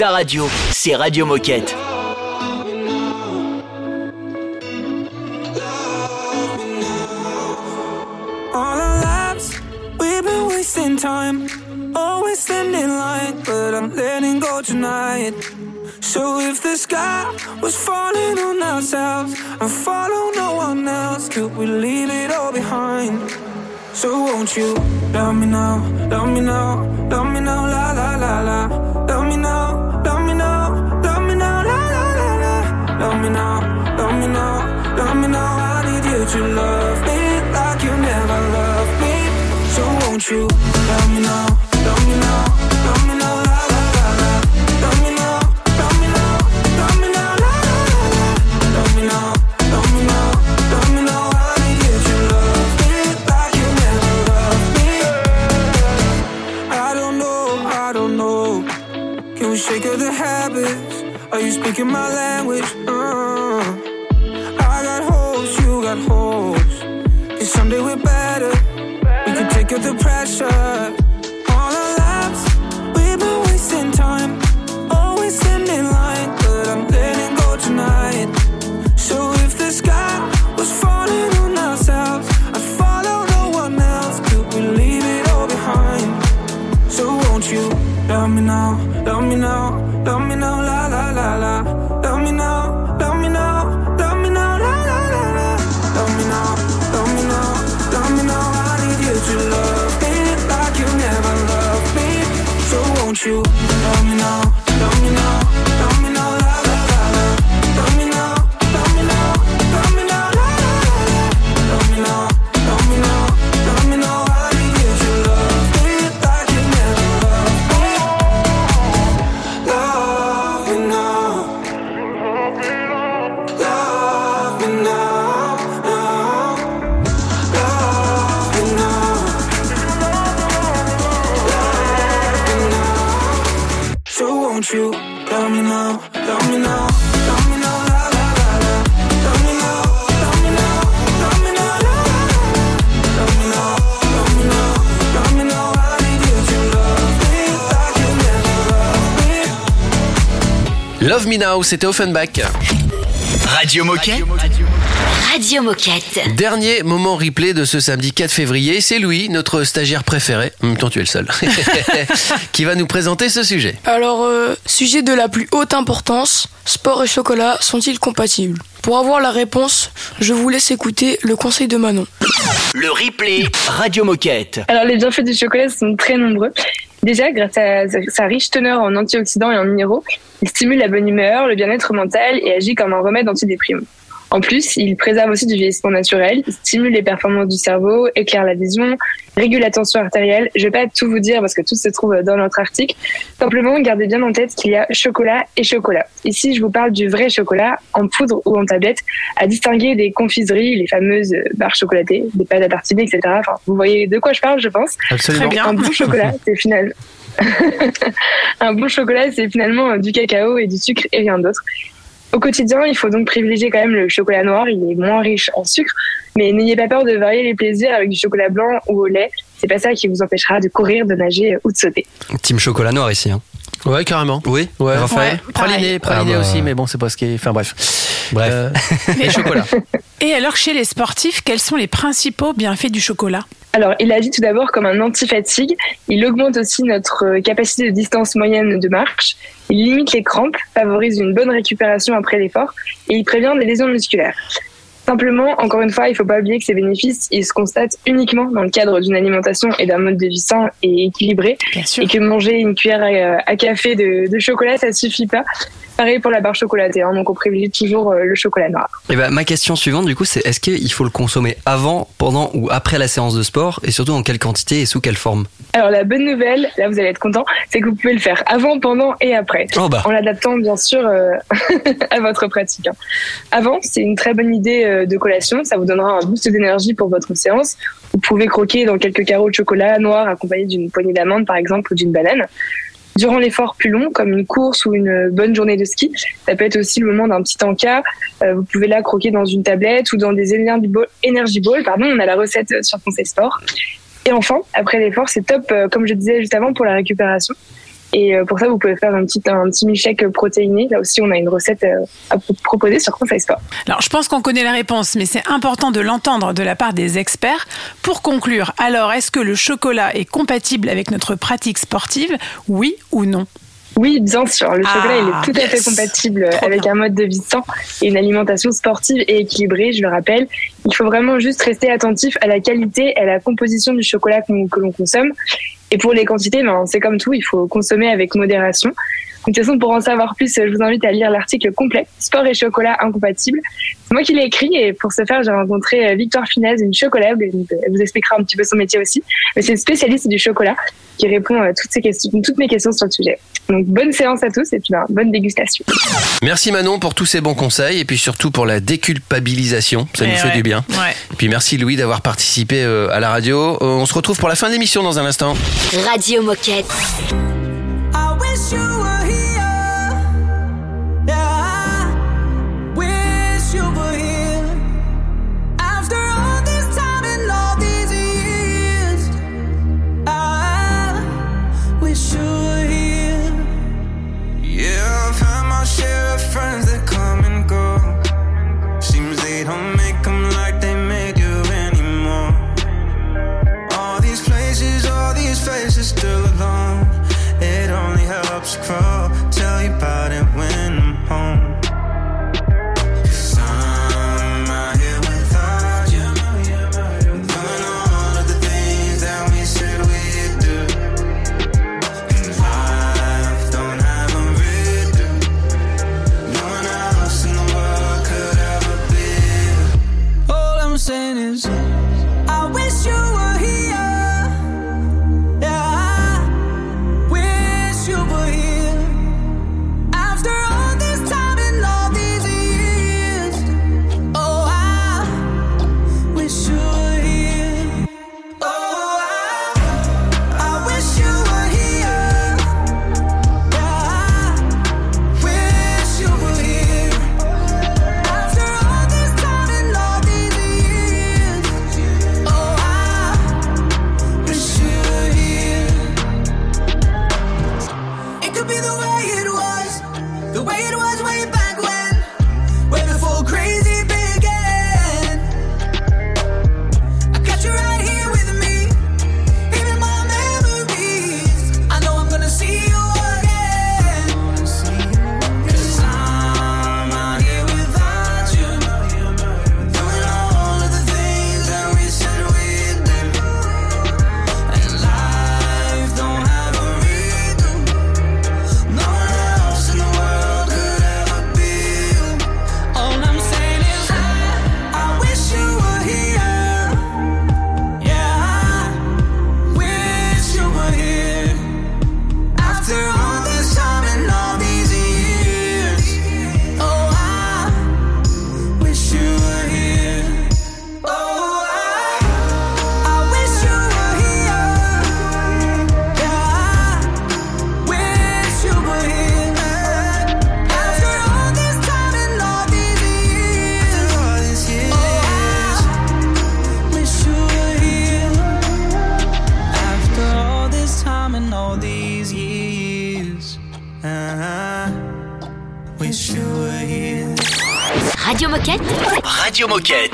[SPEAKER 5] ta radio, c'est Radio Moquette.
[SPEAKER 14] All our lives, we've been wasting time. Always standing line, but I'm letting go tonight. So if the sky was falling on ourselves and follow no one else, could we leave it all behind? So won't you love me now, love me now, love me me me la la la me me me la la la me me me you love me like you never loved me. I don't know, I don't know. Can we shake of the habits? Are you speaking my language? Uh-huh. I got holes, you got someday we're back the pressure.
[SPEAKER 1] C'était Offenbach.
[SPEAKER 5] Radio Moquette.
[SPEAKER 9] Radio Moquette.
[SPEAKER 1] Dernier moment replay de ce samedi 4 février, c'est Louis, notre stagiaire préféré, hum, en tu es le seul, *laughs* qui va nous présenter ce sujet.
[SPEAKER 3] Alors, euh, sujet de la plus haute importance, sport et chocolat sont-ils compatibles? Pour avoir la réponse, je vous laisse écouter le conseil de Manon.
[SPEAKER 5] Le replay Radio Moquette.
[SPEAKER 16] Alors, les bienfaits du chocolat sont très nombreux. Déjà, grâce à sa riche teneur en antioxydants et en minéraux, il stimule la bonne humeur, le bien-être mental et agit comme un remède antidéprime. En plus, il préserve aussi du vieillissement naturel, stimule les performances du cerveau, éclaire la vision, régule la tension artérielle. Je vais pas tout vous dire parce que tout se trouve dans notre article. Simplement, gardez bien en tête qu'il y a chocolat et chocolat. Ici, je vous parle du vrai chocolat, en poudre ou en tablette, à distinguer des confiseries, les fameuses barres chocolatées, des pâtes à tartiner, etc. Enfin, vous voyez de quoi je parle, je pense.
[SPEAKER 1] Absolument.
[SPEAKER 16] Très bien. Un bon chocolat, *laughs* c'est final. *laughs* un bon chocolat, c'est finalement du cacao et du sucre et rien d'autre. Au quotidien, il faut donc privilégier quand même le chocolat noir. Il est moins riche en sucre, mais n'ayez pas peur de varier les plaisirs avec du chocolat blanc ou au lait. C'est pas ça qui vous empêchera de courir, de nager ou de sauter.
[SPEAKER 4] Team chocolat noir ici. Hein.
[SPEAKER 1] Ouais, carrément.
[SPEAKER 4] Oui,
[SPEAKER 1] Ouais,
[SPEAKER 4] Raphaël
[SPEAKER 1] ouais, praliné, praliné
[SPEAKER 4] Ah bah.
[SPEAKER 1] aussi, mais bon, c'est pas ce qui est. Enfin bref.
[SPEAKER 4] Bref.
[SPEAKER 1] Euh, et chocolat. *laughs*
[SPEAKER 2] Et alors, chez les sportifs, quels sont les principaux bienfaits du chocolat?
[SPEAKER 16] Alors, il agit tout d'abord comme un anti-fatigue. Il augmente aussi notre capacité de distance moyenne de marche. Il limite les crampes, favorise une bonne récupération après l'effort et il prévient des lésions musculaires. Simplement, encore une fois, il ne faut pas oublier que ces bénéfices, ils se constatent uniquement dans le cadre d'une alimentation et d'un mode de vie sain et équilibré. Et que manger une cuillère à, à café de, de chocolat, ça suffit pas. Pareil pour la barre chocolatée, hein, donc on privilégie toujours euh, le chocolat noir.
[SPEAKER 4] Et bah, ma question suivante, du coup, c'est est-ce qu'il faut le consommer avant, pendant ou après la séance de sport Et surtout, en quelle quantité et sous quelle forme?
[SPEAKER 16] Alors la bonne nouvelle, là vous allez être content, c'est que vous pouvez le faire avant, pendant et après.
[SPEAKER 4] Oh bah.
[SPEAKER 16] En l'adaptant bien sûr euh, *laughs* à votre pratique. hein. Avant, c'est une très bonne idée euh, de collation, ça vous donnera un boost d'énergie pour votre séance. Vous pouvez croquer dans quelques carreaux de chocolat noir accompagnés d'une poignée d'amandes par exemple ou d'une banane. Durant l'effort plus long, comme une course ou une bonne journée de ski, ça peut être aussi le moment d'un petit encas. Euh, vous pouvez là croquer dans une tablette ou dans des energy balls. Balls pardon, on a la recette sur Conseil Sport. Et enfin, après l'effort, c'est top, euh, comme je disais juste avant, pour la récupération. Et euh, pour ça, vous pouvez faire un petit, un petit milkshake protéiné. Là aussi, on a une recette euh, à pro- proposer sur Conseil Sport.
[SPEAKER 2] Alors, je pense qu'on connaît la réponse, mais c'est important de l'entendre de la part des experts. Pour conclure, alors, est-ce que le chocolat est compatible avec notre pratique sportive? Oui ou non?
[SPEAKER 16] Oui, bien sûr. Le
[SPEAKER 2] Ah,
[SPEAKER 16] chocolat, il est tout à fait
[SPEAKER 2] yes.
[SPEAKER 16] compatible
[SPEAKER 2] Trop
[SPEAKER 16] avec
[SPEAKER 2] bien.
[SPEAKER 16] un mode de vie sain et une alimentation sportive et équilibrée, je le rappelle. Il faut vraiment juste rester attentif à la qualité et à la composition du chocolat que l'on consomme. Et pour les quantités, ben, c'est comme tout, il faut consommer avec modération. De toute façon, pour en savoir plus, je vous invite à lire l'article complet Sport et chocolat incompatibles. C'est moi qui l'ai écrit et pour ce faire, j'ai rencontré euh, Victoire Finesse, une chocolate. Elle vous expliquera un petit peu son métier aussi. Mais c'est une spécialiste du chocolat qui répond à toutes, ces questions, toutes mes questions sur le sujet. Donc bonne séance à tous et puis ben, bonne dégustation.
[SPEAKER 1] Merci Manon pour tous ces bons conseils et puis surtout pour la déculpabilisation. Ça nous
[SPEAKER 2] Eh
[SPEAKER 1] fait
[SPEAKER 2] ouais.
[SPEAKER 1] du bien.
[SPEAKER 2] Ouais.
[SPEAKER 1] Et puis merci Louis d'avoir participé euh, à la radio. Euh, On se retrouve pour la fin de l'émission dans un instant.
[SPEAKER 9] Radio Moquette.
[SPEAKER 19] I wish you were
[SPEAKER 14] friends that come and go. Seems they don't make them like they made you anymore. All these places, all these faces still alone.
[SPEAKER 20] It only helps cross. Radio Moquette.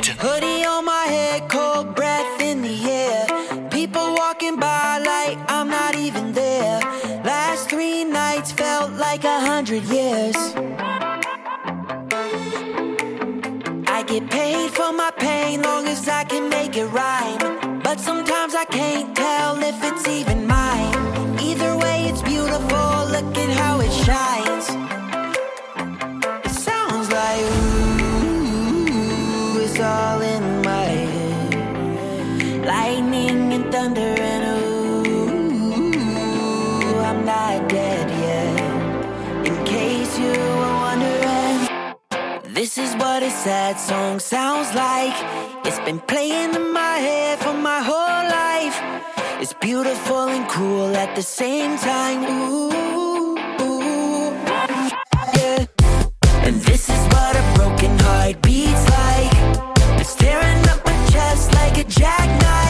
[SPEAKER 20] Sad song sounds like. It's been playing in my head for my whole life. It's beautiful and cruel at the same time. Ooh, ooh, yeah. And this is what a broken heart beats like. It's tearing up my chest like a jackknife.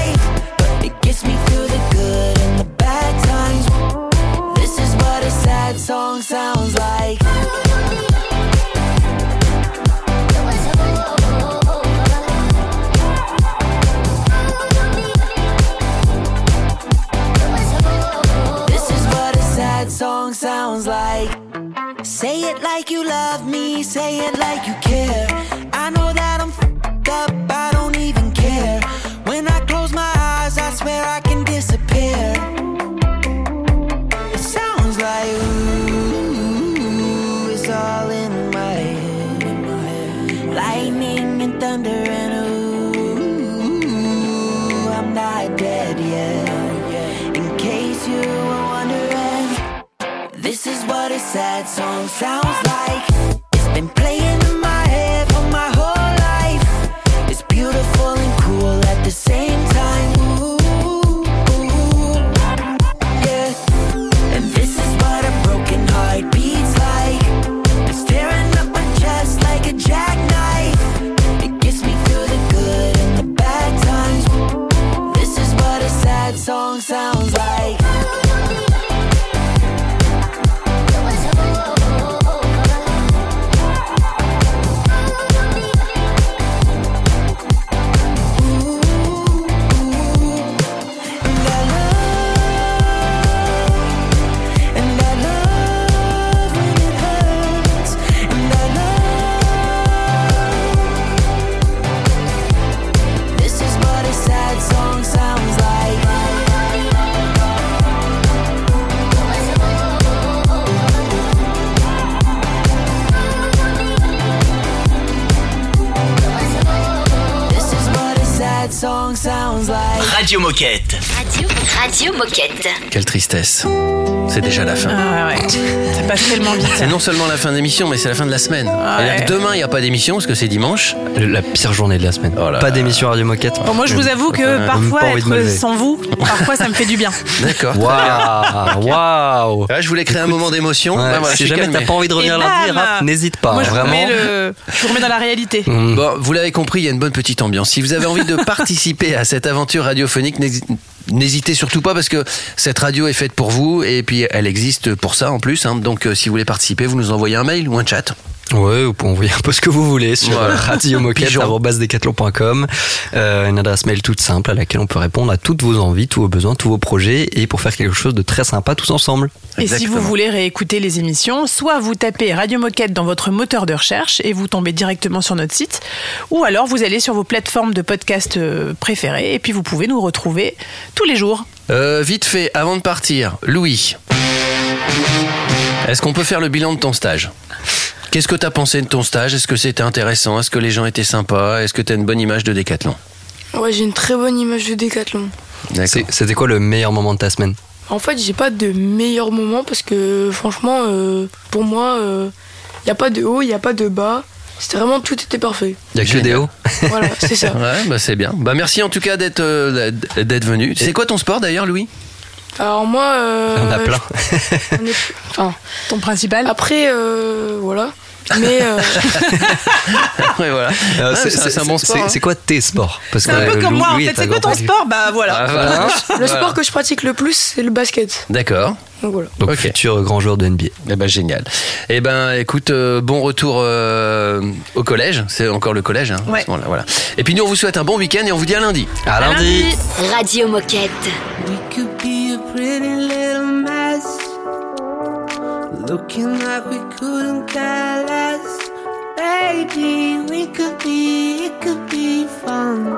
[SPEAKER 20] Song sounds like. Say it like you love me, say it like you care. Song sounds
[SPEAKER 5] Radio Moquette.
[SPEAKER 9] Radio, Moquette.
[SPEAKER 1] Quelle tristesse. C'est déjà la fin.
[SPEAKER 2] Ah ouais, ça passe tellement vite.
[SPEAKER 1] C'est non seulement la fin d'émission, mais c'est la fin de la semaine.
[SPEAKER 2] Ah
[SPEAKER 1] C'est-à-dire
[SPEAKER 2] ouais.
[SPEAKER 1] que demain, il n'y a pas d'émission parce que c'est dimanche.
[SPEAKER 4] La pire journée de la semaine. Pas d'émission Radio Moquette.
[SPEAKER 2] Bon, moi, je vous avoue que
[SPEAKER 4] Même
[SPEAKER 2] parfois,
[SPEAKER 4] pas
[SPEAKER 2] être sans vous, parfois, ça me fait du bien. *laughs*
[SPEAKER 1] D'accord.
[SPEAKER 4] Waouh, *laughs* waouh.
[SPEAKER 1] Ouais, je voulais créer un moment d'émotion.
[SPEAKER 4] Ouais,
[SPEAKER 1] voilà, je
[SPEAKER 4] si jamais t'as pas envie de revenir lundi, n'hésite pas.
[SPEAKER 2] Moi, je vous,
[SPEAKER 4] vraiment.
[SPEAKER 2] remets le, je vous remets dans la réalité.
[SPEAKER 1] Bon, vous l'avez compris, il y a une bonne petite ambiance. Si vous avez envie de *laughs* participer à cette aventure radiophonique, n'hési- n'hésitez surtout pas parce que cette radio est faite pour vous et puis elle existe pour ça en plus. hein. Donc, euh, si vous voulez participer, vous nous envoyez un mail ou un chat.
[SPEAKER 4] Ouais, vous pouvez envoyer un peu ce que vous voulez sur
[SPEAKER 1] Voilà.
[SPEAKER 4] radiomoquette.com. Euh, une adresse mail toute simple à laquelle on peut répondre à toutes vos envies, tous vos besoins, tous vos projets et pour faire quelque chose de très sympa tous ensemble.
[SPEAKER 2] Et si vous voulez réécouter les émissions, soit vous tapez Radio Moquette dans votre moteur de recherche et vous tombez directement sur notre site, ou alors vous allez sur vos plateformes de podcast euh, préférées et puis vous pouvez nous retrouver tous les jours.
[SPEAKER 1] Euh, vite fait, avant de partir, Louis, est-ce qu'on peut faire le bilan de ton stage? Qu'est-ce que tu as pensé de ton stage? Est-ce que c'était intéressant? Est-ce que les gens étaient sympas? Est-ce que tu as une bonne image de Décathlon
[SPEAKER 3] Ouais, j'ai une très bonne image de Décathlon.
[SPEAKER 4] C'était quoi le meilleur moment de ta semaine?
[SPEAKER 3] En fait, j'ai pas de meilleur moment parce que franchement, euh, pour moi, il n'y a pas de haut, il n'y a pas de bas. C'était vraiment tout était parfait.
[SPEAKER 4] Il y a que des hauts? *laughs*
[SPEAKER 3] Voilà, c'est ça.
[SPEAKER 1] Ouais, bah c'est bien. Bah merci en tout cas d'être euh, d'être venu. C'est quoi ton sport d'ailleurs, Louis?
[SPEAKER 3] Alors moi, euh, *laughs*
[SPEAKER 1] On a plein.
[SPEAKER 3] Enfin,
[SPEAKER 2] ton principal?
[SPEAKER 3] Après, euh, voilà. Mais euh... *laughs*
[SPEAKER 1] Voilà.
[SPEAKER 4] Euh, c'est,
[SPEAKER 1] un bon sport.
[SPEAKER 4] C'est,
[SPEAKER 1] hein.
[SPEAKER 4] quoi tes sports Parce
[SPEAKER 2] C'est un peu
[SPEAKER 4] euh,
[SPEAKER 2] comme moi en fait. C'est quoi ton sport Bah voilà.
[SPEAKER 1] Ah,
[SPEAKER 3] le sport que je pratique le plus, c'est le basket.
[SPEAKER 1] D'accord.
[SPEAKER 3] Donc, voilà.
[SPEAKER 4] Donc futur grand joueur de NBA.
[SPEAKER 1] Eh ben génial. Eh ben écoute, euh, bon retour au collège. C'est encore le collège. Hein,
[SPEAKER 2] ouais.
[SPEAKER 1] voilà. Et puis nous on vous souhaite un bon week-end et on vous dit à lundi.
[SPEAKER 4] À, lundi. lundi.
[SPEAKER 8] Radio moquette.
[SPEAKER 21] We could be a Looking like we couldn't care less. Baby, we could be, it could be fun.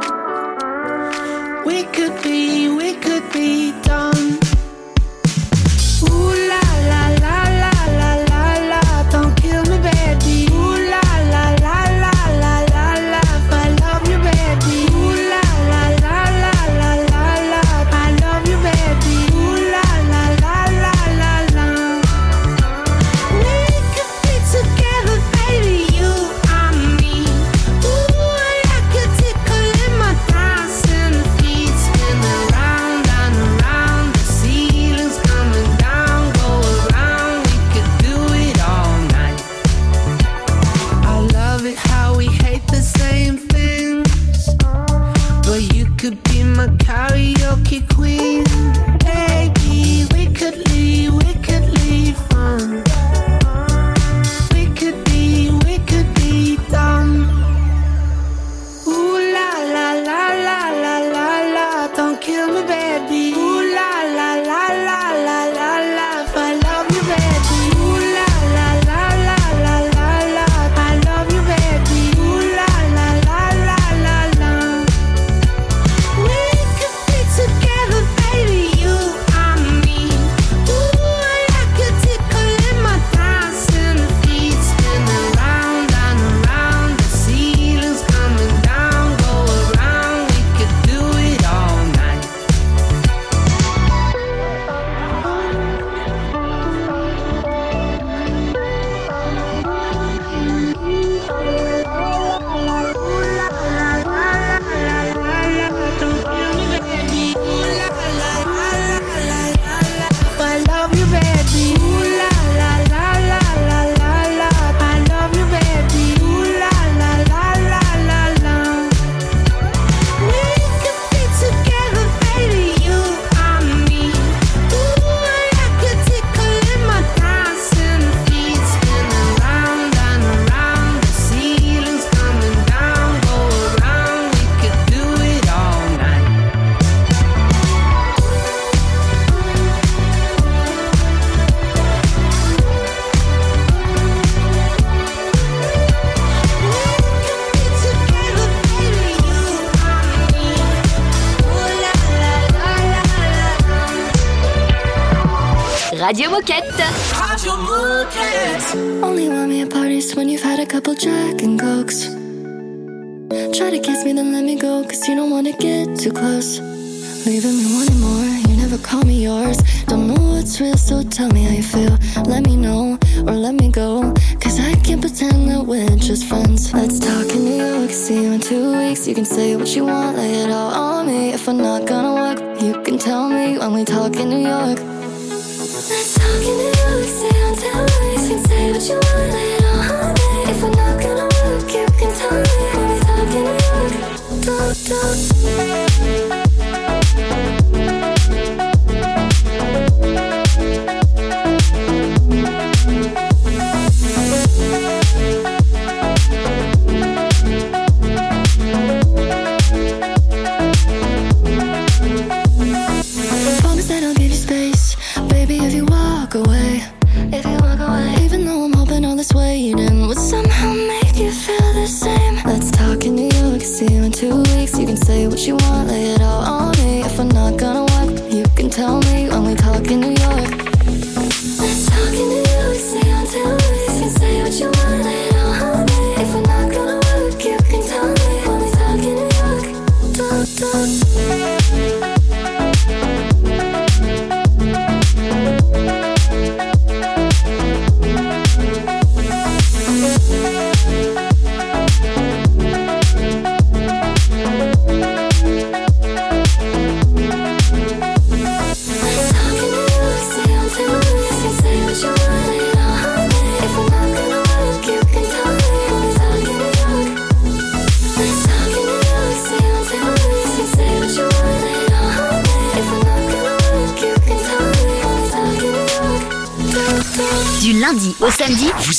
[SPEAKER 21] We could be, we could be done. You
[SPEAKER 22] can say what you want, lay it all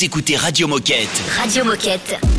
[SPEAKER 5] Écoutez Radio Moquette.
[SPEAKER 9] Radio Moquette.